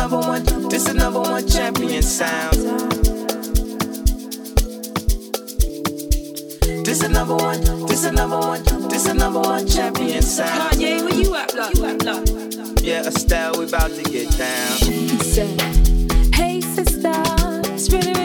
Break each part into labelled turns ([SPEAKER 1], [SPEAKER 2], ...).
[SPEAKER 1] number one, this is number one champion sound. This is number one, this is number one, this is number one champion sound.
[SPEAKER 2] Kanye, where you at, block? You at.
[SPEAKER 1] Yeah, Estelle, we about to get down.
[SPEAKER 3] She said, Hey sister, it's really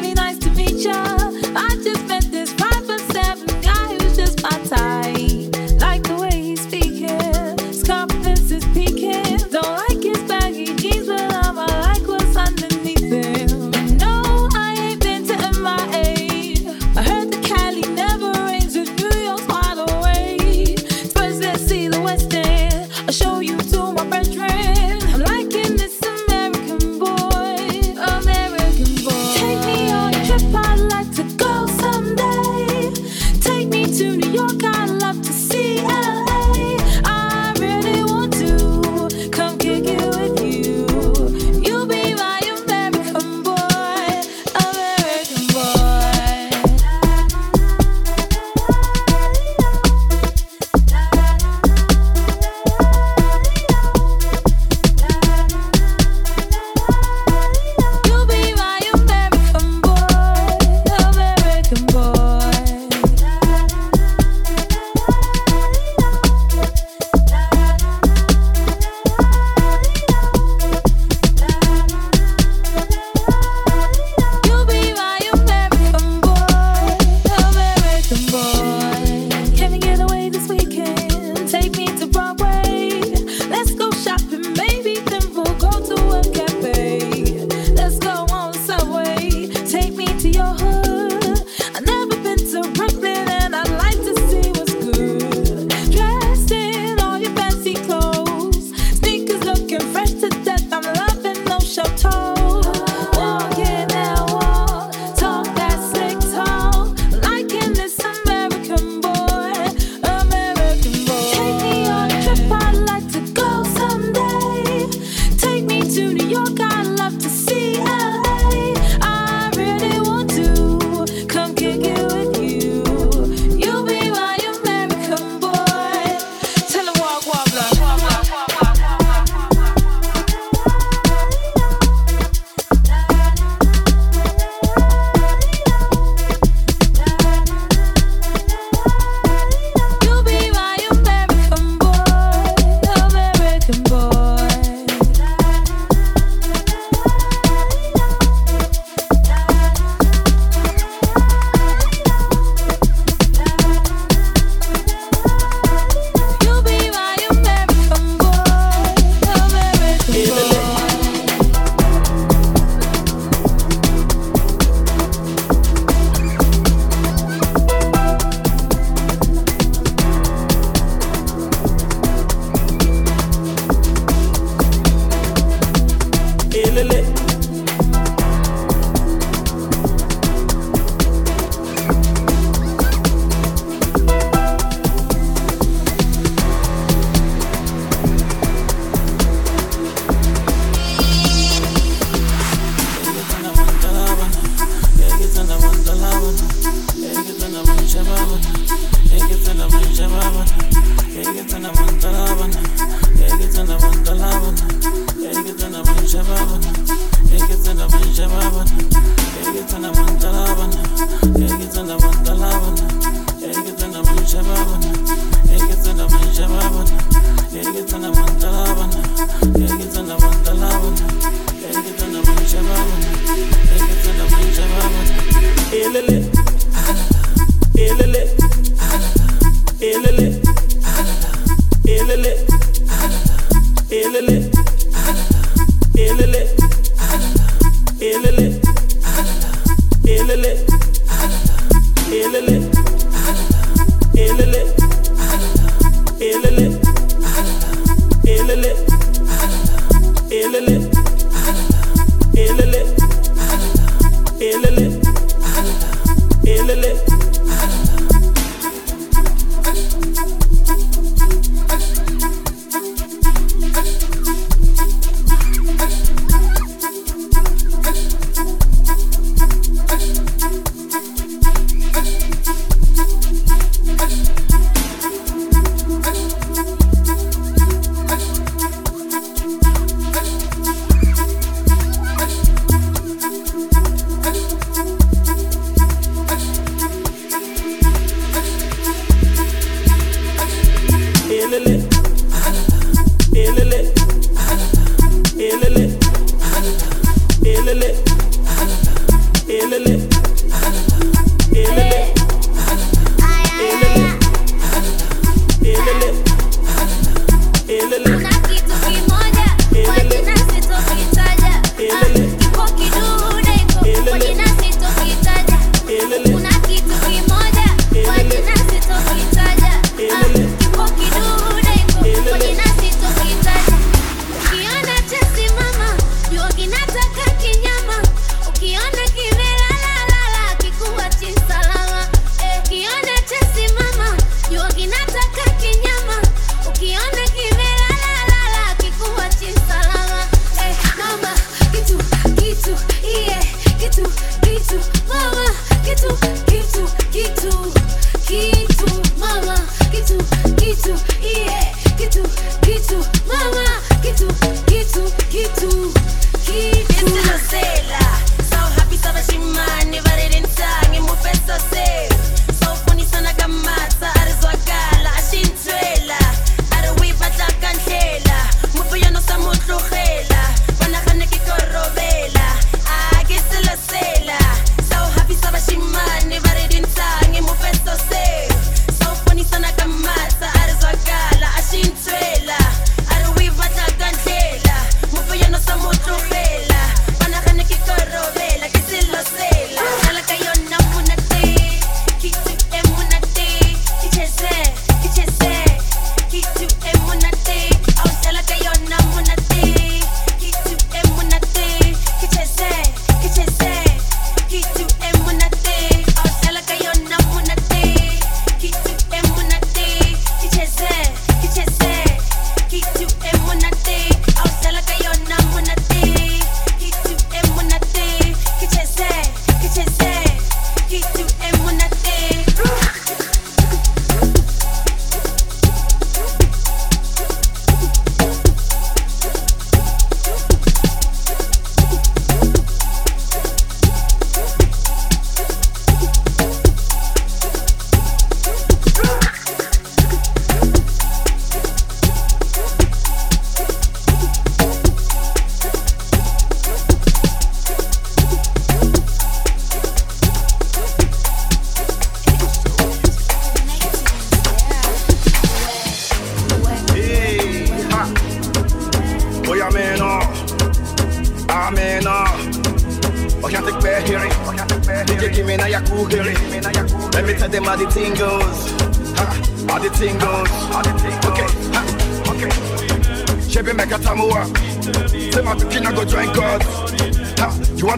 [SPEAKER 3] Shababa, Egatana, Shababa, Egatana.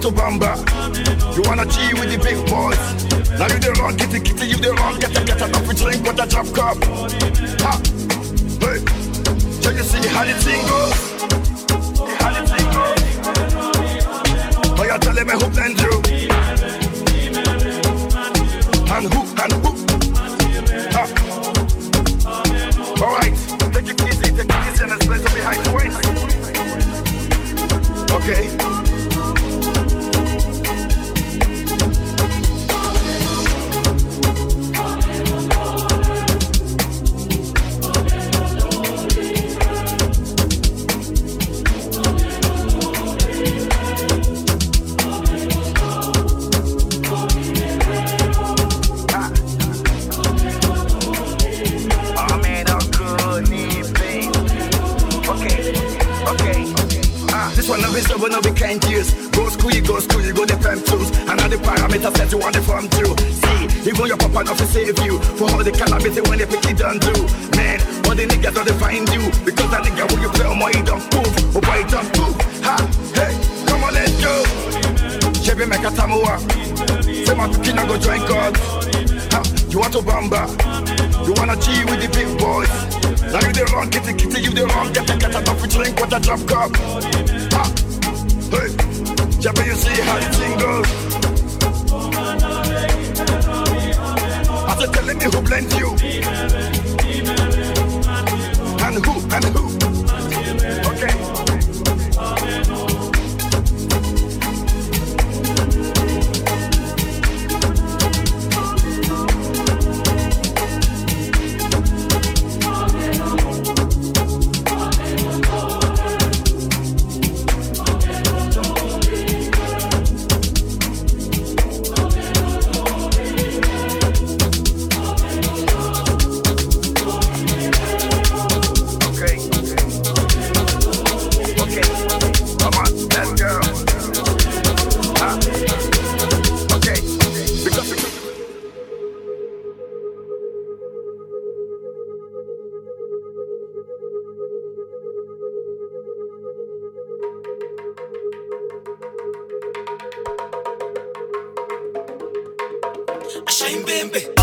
[SPEAKER 3] to Bamba. You wanna G with the big boys. Now you the wrong kitty kitty, you the wrong get a get a coffee drink with a drop cup. Ha! Hey! Can you see how the thing goes? How the thing goes? But you're telling me who and you. And who and who? Ha! Alright, take it easy, take it easy and let's play behind the waist. Okay.
[SPEAKER 4] from get get a coffee drink with a drop cup. Ha. Hey, Jabba, you see how the thing goes. they telling me who blamed you, and who and who. Lembe.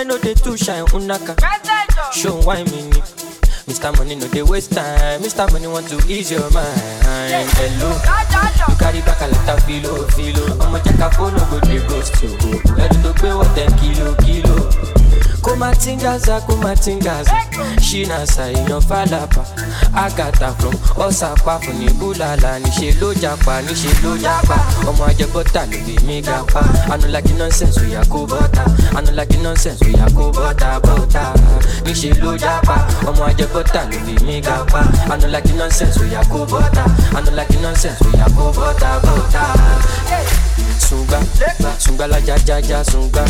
[SPEAKER 4] Find no dey too shine, unaka. Show why me ni. Mr. Money no dey waste time, Mr. Money want to ease your mind. Hello, you carry back a of filo, filo. I'ma check a phone, no go dey ghost you. Ready to pay what ten kilo, kilo. Kumatingaza kumatingaza. Ṣínà ṣàìyàn fàlàpà àgàtà from ọ̀sàpá fún ní búlàlà níṣẹ́ ló japa níṣẹ́ ló ọmọ ajẹbọ́tà ló lè mí ga pa anulagi nonsense oya kó bọ́tà anulagi nonsense oya kó bọ́tà bọ́tà níṣẹ́ ló ọmọ ajẹbọ́tà ló lè mí ga pa anulagi nonsense oya kó bọ́tà anulagi nonsense oya kó bọ́tà bọ́tà. Sunga, sunga la ja ja ja sunga,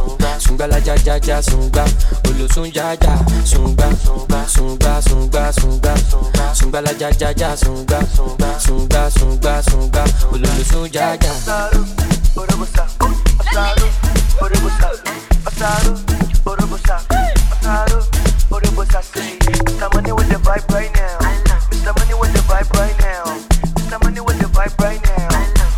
[SPEAKER 4] sunga sunga sunga, sunga la ja ja ja sunga, olosun ja ja sunga, sunga sunga sunga, sunga la ja ja ja sunga, sunga sunga sunga, olosun ja ja.
[SPEAKER 5] Mr. Money with the vibe right now. Mr. Money with the vibe right now. Mr. Money with the vibe right now.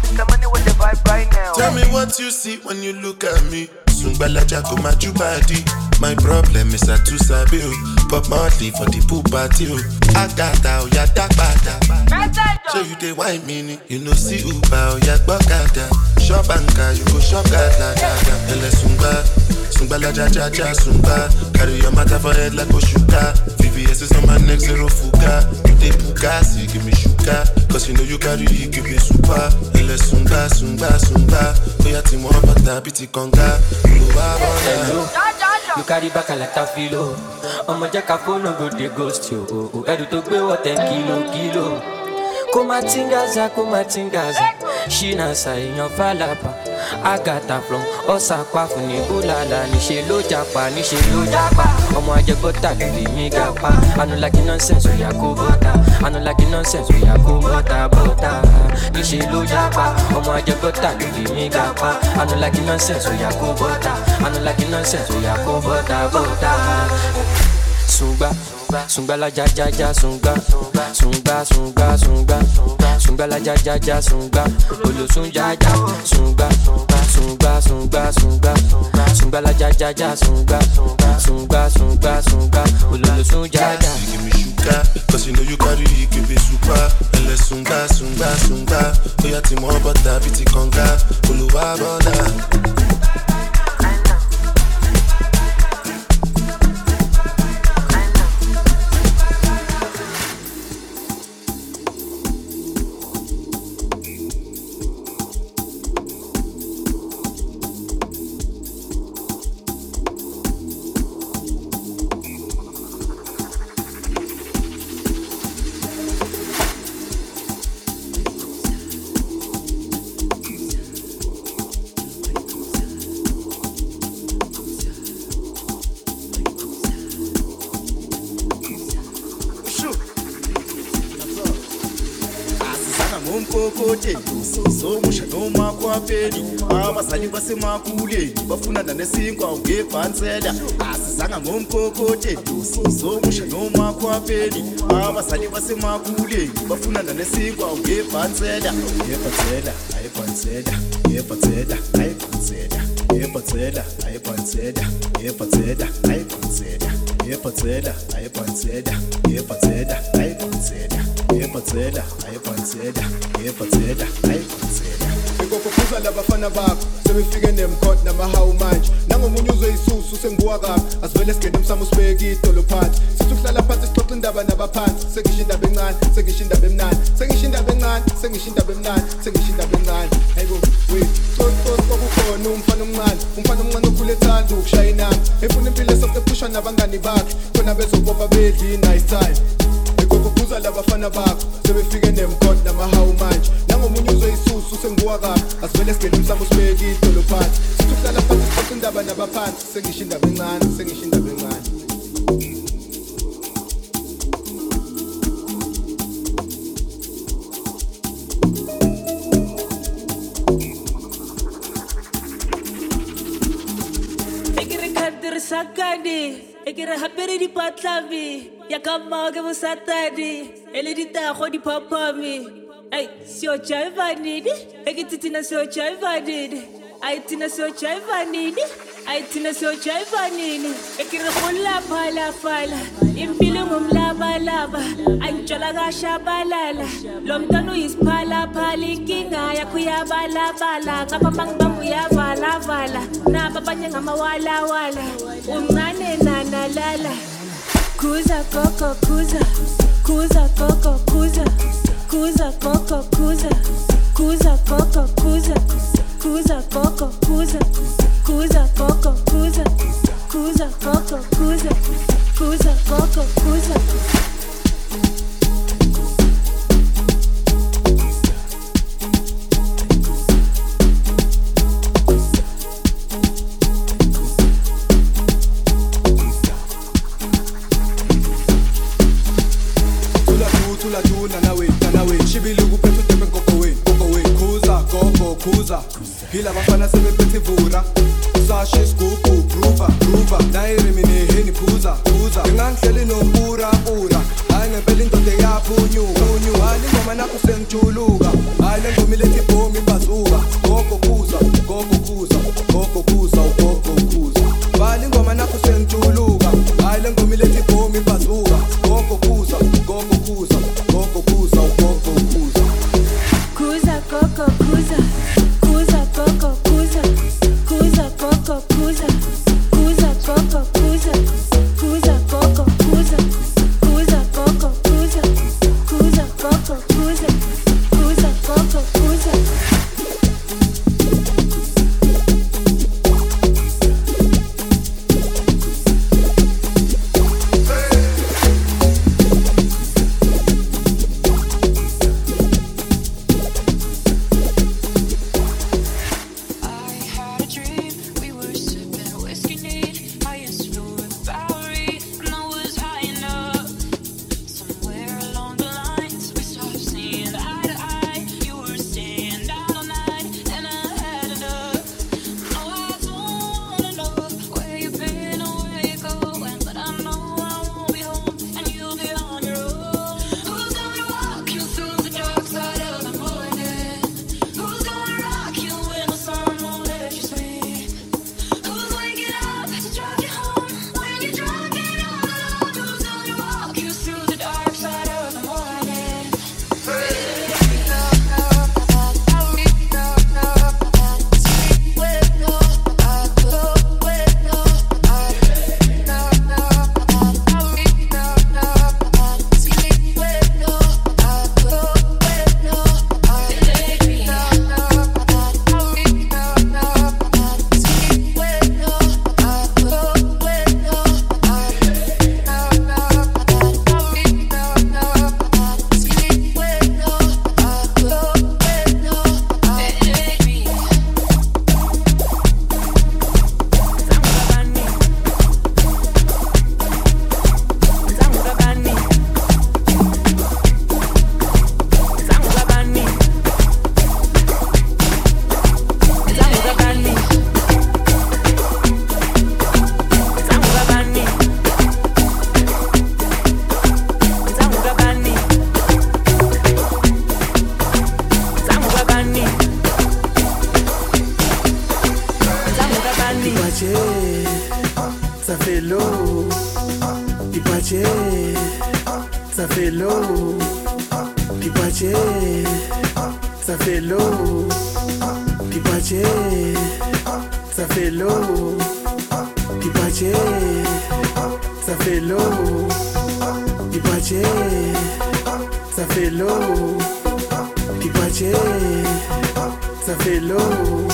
[SPEAKER 5] Mr. Money with the vibe right now.
[SPEAKER 6] Tell me what you see when you look at me. Sungbalaja go my body. My problem is I too sabi o. Pop Marley for the pool party o. Agata o ya dagbada. So you dey wine me ni. You know see Uber oh, o ya gbọ́kada. Shop anka you go shop gada gada. Ẹlẹ sungba. Sungbalaja ja ja sungba. Carry your matter for head like Oshuka. VVS is on my neck zero fuga. You dey bugasi give me sugar. Cause you know you carry it give me super. Ẹlẹ sungba sungba sungba. Bóyá tí wọ́n bàtà bí ti kànga. Olùwà bọ̀dà.
[SPEAKER 4] Hello. You carry back a lot of filo. Ọmọ jẹ́ ká fóònù go dey ghost you. o, o. Ẹrù tó gbé wọ̀ ten kilo kilo. Kó má tingaza, kó má tingaza. Ṣínà ṣàìyàn fàlàpà. Àgàtà from ọ̀sàpá fún ní búlàlà. Níṣe ló japa, níṣe ló japa. Ọmọ ajẹgbọ́tà lè mí ga pa. Anulagi nonsense oya kó bọ́tà. Anulagi nonsense oya kó bọ́tà bọ́tà. Níṣe ló japa. Ọmọ ajẹgbọ́tà lè mí ga pa. Anulagi nonsense oya kó bọ́tà. Anulagi nonsense oya kó bọ́tà bọ́tà. Sunga la ja ja ja sunga, sunga sunga sunga, sunga la ja ja ja sunga, olosun ja ja sunga, sunga sunga sunga, sunga la ja ja ja sunga, sunga sunga sunga, olosun ja ja.
[SPEAKER 6] You give me sugar, cause you know you carry it, give me super. Ẹlẹ sunga, sunga, sunga. Bóyá tí wọ́n bọ̀tà bí ti kànga. Olùwà bọ̀dà.
[SPEAKER 7] Ngomkokoteni somusha noma kwapheli abazali basemakuleni bafunana nesinkwa ngebhansela. Asizanga ngomkokoteni somusha noma kwapheli abazali basemakuleni bafunana nesinkwa ngebhansela. Yebhansela ayibhansela yebhansela ayibhansela yebhansela ayibhansela yebhansela ayibhansela yebhansela ayibhansela yebhansela ayibhansela yebhansela ayibhansela yebhansela ayibhansela
[SPEAKER 8] ikokhuza labafana bakho sebefike nemkhot namahawu manje. Nangomunye uzoyisusu senguwa kabi asivele singene emsamo sibeke idolo phansi. Sithi ukuhlala phansi sixoxa indaba nabaphansi. Sengisho indaba encane sengisho indaba emnani sengisho indaba encane sengisho indaba emnani sengisho indaba encane. Hayibo wet cocosi kwakukhona umfana omncane. Umfana omncane okhule ethanda ukushaya inamba efuna impilo esonke ephusha nabangani bakhe. Khona bezobopha bedli nice time. Ikokhuza labafana bakho sebefike uzoyisusu senguwa kabi asivele singene emsamo sibeke idolo phansi sithi ukuhlala phansi sixoxa indaba nabaphansi sengisho indaba encane sengisho indaba encane
[SPEAKER 9] e ke re khantirisa kane e ke re gapere dipatlabe ya ka mmao ke bosatane e le ditago Hey, sio cha vanidi. Hey, tina sio cha vanidi. Ay, tina sio cha vanidi. Ay, tina sio cha vanidi. Ekirhula pala pala. Impilo mumlaba laba. Anchola gasha balala. Lomtanu is pala palikinga ya kuyabala bala. Kapapang bambu ya bala bala Na papanya ngama wala wala. Umane na lala Kuza koko kuza. Kuza koko kuza.
[SPEAKER 8] cuza, coco, cuza, cuza, coco, cuza, cuza, coco, cuza, cuza, coco, cuza, cuza, coco, cuza, cuza, coco, cuza. Pelin on pura
[SPEAKER 9] ura. Ay ne pelin tote ya punyu Punyu Ani mama na
[SPEAKER 10] ça fait l'eau Ti piace, ça fait l'eau Ti piace, ça fait l'eau Ti piace, ça fait l'eau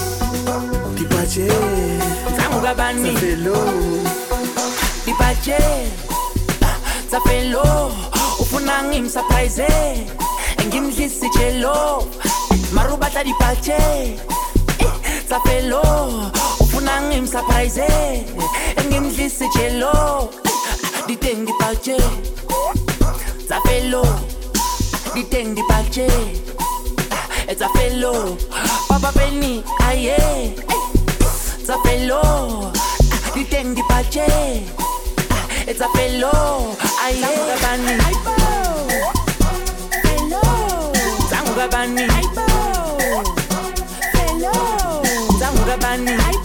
[SPEAKER 10] Ti piace, ça fait l'eau Ti piace, ça fait l'eau
[SPEAKER 11] ufuna ngimsurprise ngimdlisi chelo marubata dipache eh, sapelo ufuna ngimsurprise ngimdlisi jelo diteng dibaje zafelo diteng dibaje zafelo papa beni aye. Zafelo diteng dibaje It's a fellow. I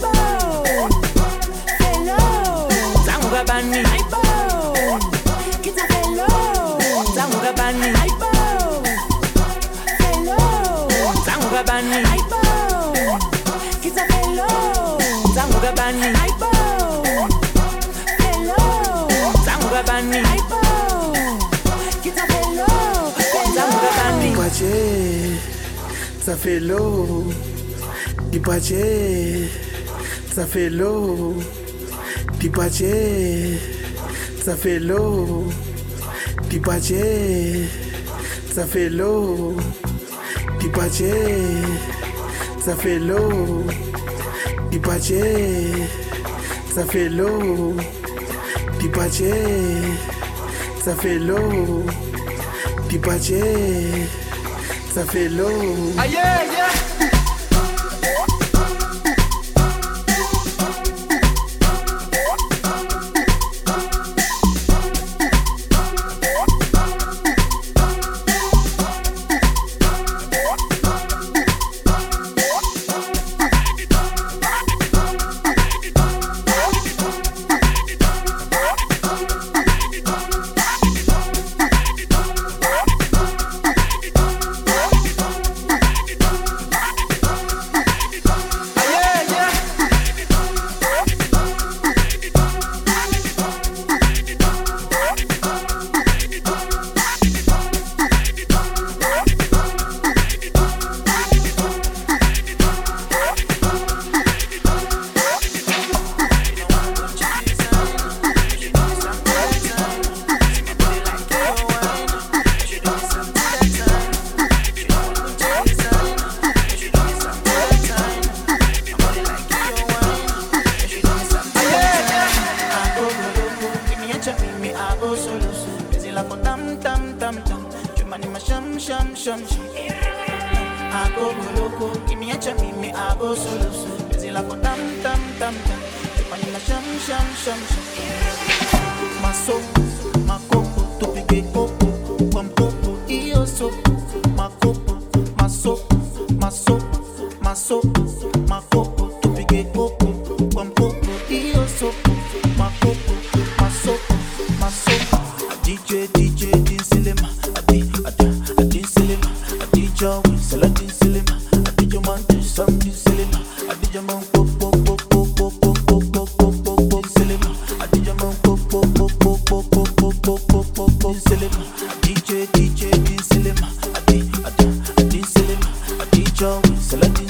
[SPEAKER 11] am bani. Aibo. Kita hello. Tanguga bani. Aibo. Hello. Tanguga bani. Aibo. Kita hello. Tanguga bani. Aibo. Hello. Tanguga bani. Aibo. Kita hello. Tanguga bani.
[SPEAKER 10] Kwaje tafelo ipaje tafelo Dipache, ça fait l'eau. Dipache, ça fait l'eau. Dipache, ça fait l'eau. Dipache, ça fait l'eau. Dipache, ça fait l'eau. Dipache, ça fait l'eau. solution. Ako goloko, kimiacha
[SPEAKER 11] mimi ako solution.
[SPEAKER 12] Bezi lako tam tam tam tam, ipanina sham sham sham sham. Maso, makombo, tupige kopo. DJ, DJ, din silima, adi, adi, adi adi jawi, salati.